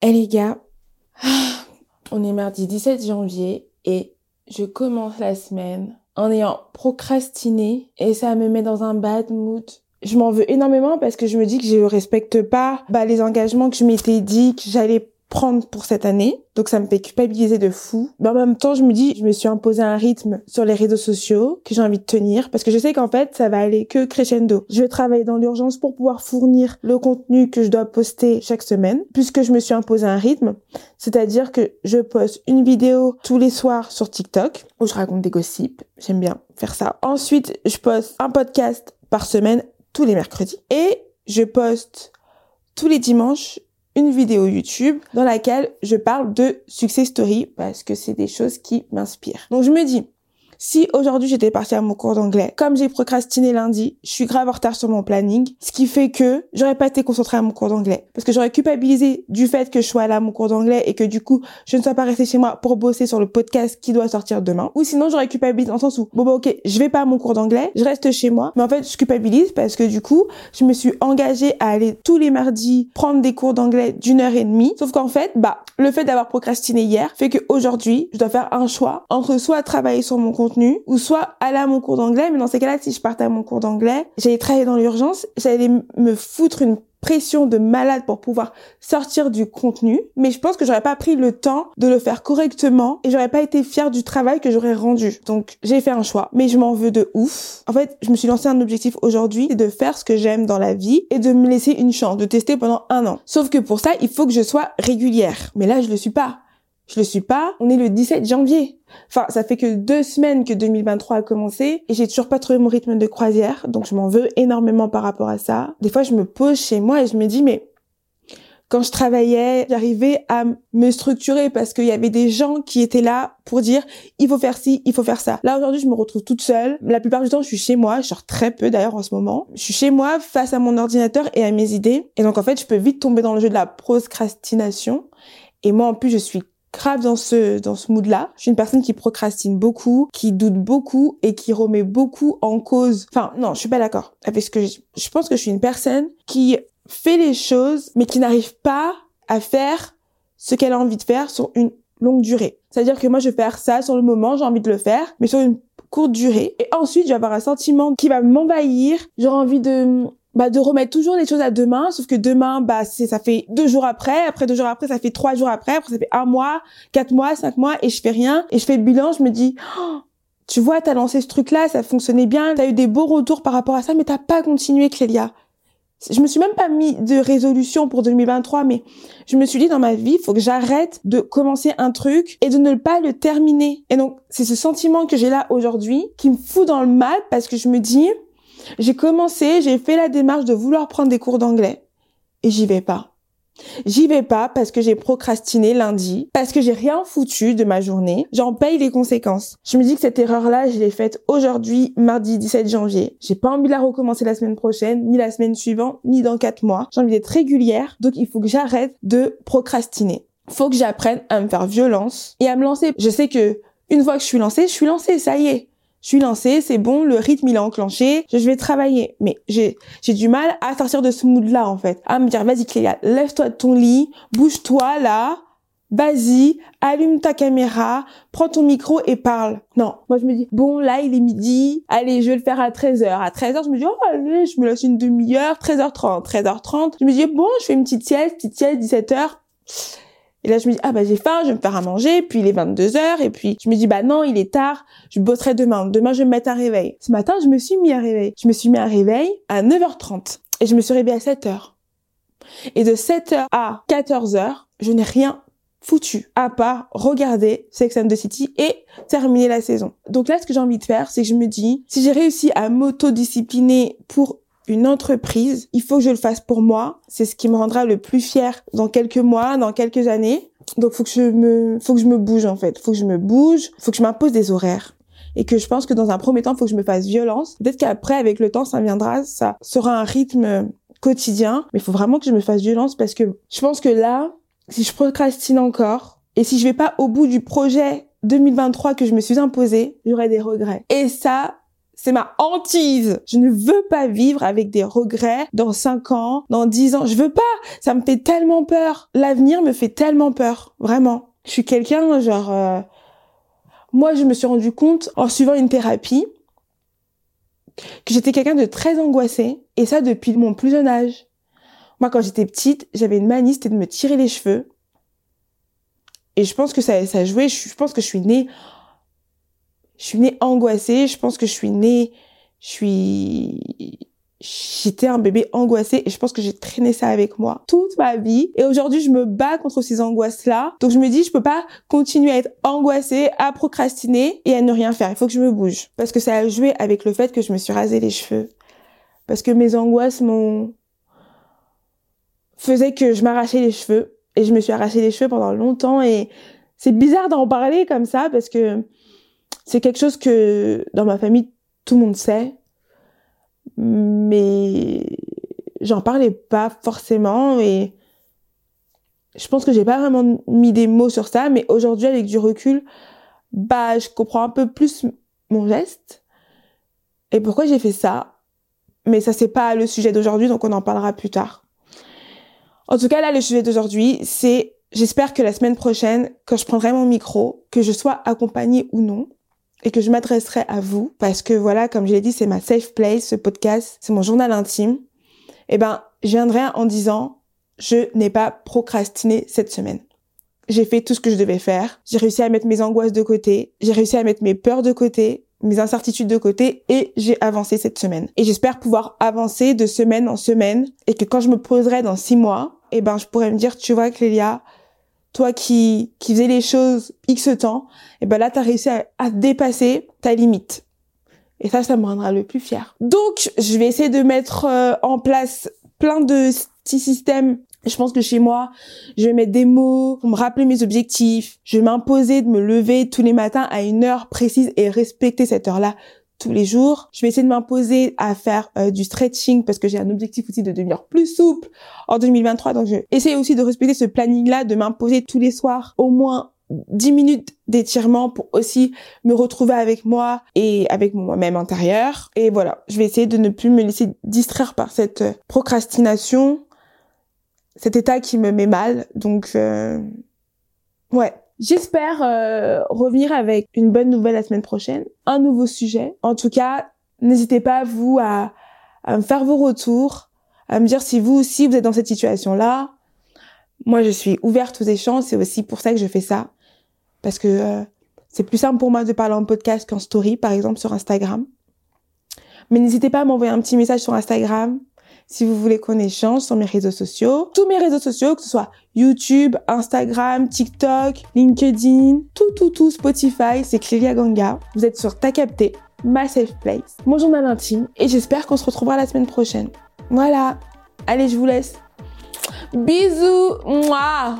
Eh les gars, on est mardi 17 janvier et je commence la semaine en ayant procrastiné et ça me met dans un bad mood. Je m'en veux énormément parce que je me dis que je respecte pas bah, les engagements que je m'étais dit que j'allais prendre pour cette année. Donc ça me fait culpabiliser de fou. Mais en même temps, je me dis, je me suis imposé un rythme sur les réseaux sociaux que j'ai envie de tenir parce que je sais qu'en fait, ça va aller que crescendo. Je vais travailler dans l'urgence pour pouvoir fournir le contenu que je dois poster chaque semaine puisque je me suis imposé un rythme. C'est-à-dire que je poste une vidéo tous les soirs sur TikTok où je raconte des gossips. J'aime bien faire ça. Ensuite, je poste un podcast par semaine tous les mercredis et je poste tous les dimanches une vidéo YouTube dans laquelle je parle de success story parce que c'est des choses qui m'inspirent. Donc je me dis, si aujourd'hui j'étais partie à mon cours d'anglais, comme j'ai procrastiné lundi, je suis grave en retard sur mon planning, ce qui fait que j'aurais pas été concentrée à mon cours d'anglais. Parce que j'aurais culpabilisé du fait que je sois là à mon cours d'anglais et que du coup, je ne sois pas restée chez moi pour bosser sur le podcast qui doit sortir demain. Ou sinon, j'aurais culpabilisé dans le sens où, bon bah ok, je vais pas à mon cours d'anglais, je reste chez moi. Mais en fait, je culpabilise parce que du coup, je me suis engagée à aller tous les mardis prendre des cours d'anglais d'une heure et demie. Sauf qu'en fait, bah, le fait d'avoir procrastiné hier fait que aujourd'hui, je dois faire un choix entre soit travailler sur mon ou soit aller à mon cours d'anglais. Mais dans ces cas-là, si je partais à mon cours d'anglais, j'allais travailler dans l'urgence, j'allais me foutre une pression de malade pour pouvoir sortir du contenu, mais je pense que j'aurais pas pris le temps de le faire correctement et j'aurais pas été fière du travail que j'aurais rendu. Donc, j'ai fait un choix, mais je m'en veux de ouf. En fait, je me suis lancé un objectif aujourd'hui, c'est de faire ce que j'aime dans la vie et de me laisser une chance, de tester pendant un an. Sauf que pour ça, il faut que je sois régulière. Mais là, je le suis pas. Je le suis pas. On est le 17 janvier. Enfin, ça fait que deux semaines que 2023 a commencé et j'ai toujours pas trouvé mon rythme de croisière. Donc, je m'en veux énormément par rapport à ça. Des fois, je me pose chez moi et je me dis, mais quand je travaillais, j'arrivais à me structurer parce qu'il y avait des gens qui étaient là pour dire il faut faire ci, il faut faire ça. Là aujourd'hui, je me retrouve toute seule. La plupart du temps, je suis chez moi, je sors très peu d'ailleurs en ce moment. Je suis chez moi face à mon ordinateur et à mes idées et donc en fait, je peux vite tomber dans le jeu de la procrastination. Et moi en plus, je suis grave dans ce dans ce mood là. Je suis une personne qui procrastine beaucoup, qui doute beaucoup et qui remet beaucoup en cause. Enfin non, je suis pas d'accord avec ce que je, je pense que je suis une personne qui fait les choses mais qui n'arrive pas à faire ce qu'elle a envie de faire sur une longue durée. C'est-à-dire que moi je vais faire ça sur le moment, j'ai envie de le faire, mais sur une courte durée. Et ensuite, je vais avoir un sentiment qui va m'envahir. J'aurai envie de bah de remettre toujours les choses à demain sauf que demain bah c'est ça fait deux jours après après deux jours après ça fait trois jours après après ça fait un mois quatre mois cinq mois et je fais rien et je fais le bilan je me dis oh, tu vois t'as lancé ce truc là ça fonctionnait bien t'as eu des beaux retours par rapport à ça mais t'as pas continué Clélia je me suis même pas mis de résolution pour 2023, mais je me suis dit dans ma vie, faut que j'arrête de commencer un truc et de ne pas le terminer. Et donc, c'est ce sentiment que j'ai là aujourd'hui qui me fout dans le mal parce que je me dis, j'ai commencé, j'ai fait la démarche de vouloir prendre des cours d'anglais et j'y vais pas. J'y vais pas parce que j'ai procrastiné lundi, parce que j'ai rien foutu de ma journée. J'en paye les conséquences. Je me dis que cette erreur-là, je l'ai faite aujourd'hui, mardi 17 janvier. J'ai pas envie de la recommencer la semaine prochaine, ni la semaine suivante, ni dans quatre mois. J'ai envie d'être régulière, donc il faut que j'arrête de procrastiner. Faut que j'apprenne à me faire violence et à me lancer. Je sais que une fois que je suis lancée, je suis lancée, ça y est je suis lancée, c'est bon, le rythme il est enclenché, je vais travailler. Mais j'ai du mal à sortir de ce mood là en fait, à me dire vas-y Clélia, lève-toi de ton lit, bouge-toi là, vas-y, allume ta caméra, prends ton micro et parle. Non, moi je me dis bon là il est midi, allez je vais le faire à 13h. À 13h je me dis oh allez je me laisse une demi-heure, 13h30, 13h30. Je me dis bon je fais une petite sieste, petite sieste 17h. Et là, je me dis, ah bah j'ai faim, je vais me faire à manger, puis il est 22 heures, et puis je me dis, bah non, il est tard, je bosserai demain. Demain, je vais me mettre un réveil. Ce matin, je me suis mis à réveil. Je me suis mis à réveil à 9h30. Et je me suis réveillée à 7h. Et de 7h à 14h, je n'ai rien foutu à part regarder Sex and the City et terminer la saison. Donc là, ce que j'ai envie de faire, c'est que je me dis, si j'ai réussi à m'autodiscipliner pour une entreprise, il faut que je le fasse pour moi. C'est ce qui me rendra le plus fier dans quelques mois, dans quelques années. Donc faut que je me, faut que je me bouge en fait. Faut que je me bouge. Faut que je m'impose des horaires. Et que je pense que dans un premier temps, faut que je me fasse violence. Peut-être qu'après, avec le temps, ça viendra. Ça sera un rythme quotidien. Mais il faut vraiment que je me fasse violence parce que je pense que là, si je procrastine encore et si je vais pas au bout du projet 2023 que je me suis imposé, j'aurai des regrets. Et ça, C'est ma hantise. Je ne veux pas vivre avec des regrets dans 5 ans, dans 10 ans. Je veux pas. Ça me fait tellement peur. L'avenir me fait tellement peur. Vraiment. Je suis quelqu'un, genre... Euh, moi, je me suis rendu compte en suivant une thérapie que j'étais quelqu'un de très angoissé. Et ça depuis mon plus jeune âge. Moi, quand j'étais petite, j'avais une manie, c'était de me tirer les cheveux. Et je pense que ça, ça joué. Je, pense que je suis née, je suis née angoissée. Je pense que je suis née, je suis, j'étais un bébé angoissé et je pense que j'ai traîné ça avec moi toute ma vie. Et aujourd'hui, je me bats contre ces angoisses-là. Donc je me dis, je peux pas continuer à être angoissée, à procrastiner et à ne rien faire. Il faut que je me bouge. Parce que ça a joué avec le fait que je me suis rasé les cheveux. Parce que mes angoisses m'ont, faisait que je m'arrachais les cheveux et je me suis arraché les cheveux pendant longtemps et c'est bizarre d'en parler comme ça parce que c'est quelque chose que dans ma famille tout le monde sait mais j'en parlais pas forcément et je pense que j'ai pas vraiment mis des mots sur ça mais aujourd'hui avec du recul bah je comprends un peu plus mon geste et pourquoi j'ai fait ça. Mais ça c'est pas le sujet d'aujourd'hui donc on en parlera plus tard. En tout cas, là, le sujet d'aujourd'hui, c'est j'espère que la semaine prochaine, quand je prendrai mon micro, que je sois accompagnée ou non, et que je m'adresserai à vous, parce que voilà, comme je l'ai dit, c'est ma safe place, ce podcast, c'est mon journal intime. Eh ben, je viendrai en disant, je n'ai pas procrastiné cette semaine. J'ai fait tout ce que je devais faire. J'ai réussi à mettre mes angoisses de côté. J'ai réussi à mettre mes peurs de côté mes incertitudes de côté et j'ai avancé cette semaine. Et j'espère pouvoir avancer de semaine en semaine et que quand je me poserai dans six mois, eh ben, je pourrais me dire, tu vois, Clélia, toi qui, qui faisais les choses X temps, eh ben là, t'as réussi à, à dépasser ta limite. Et ça, ça me rendra le plus fier. Donc, je vais essayer de mettre euh, en place plein de petits systèmes. Je pense que chez moi, je vais mettre des mots pour me rappeler mes objectifs. Je vais m'imposer de me lever tous les matins à une heure précise et respecter cette heure-là tous les jours. Je vais essayer de m'imposer à faire euh, du stretching parce que j'ai un objectif aussi de devenir plus souple en 2023. Donc, je essayer aussi de respecter ce planning-là, de m'imposer tous les soirs au moins 10 minutes d'étirement pour aussi me retrouver avec moi et avec moi-même intérieur. Et voilà, je vais essayer de ne plus me laisser distraire par cette euh, procrastination, cet état qui me met mal. Donc, euh, ouais, J'espère euh, revenir avec une bonne nouvelle la semaine prochaine, un nouveau sujet. En tout cas, n'hésitez pas vous à, à me faire vos retours, à me dire si vous aussi vous êtes dans cette situation-là. Moi, je suis ouverte aux échanges. C'est aussi pour ça que je fais ça, parce que euh, c'est plus simple pour moi de parler en podcast qu'en story, par exemple sur Instagram. Mais n'hésitez pas à m'envoyer un petit message sur Instagram, si vous voulez qu'on échange sur mes réseaux sociaux. Tous mes réseaux sociaux, que ce soit YouTube, Instagram, TikTok, LinkedIn, tout, tout, tout, Spotify, c'est Clélia Ganga. Vous êtes sur Ta Capté, ma safe place, mon journal intime, et j'espère qu'on se retrouvera la semaine prochaine. Voilà. Allez, je vous laisse. Bisous, moi.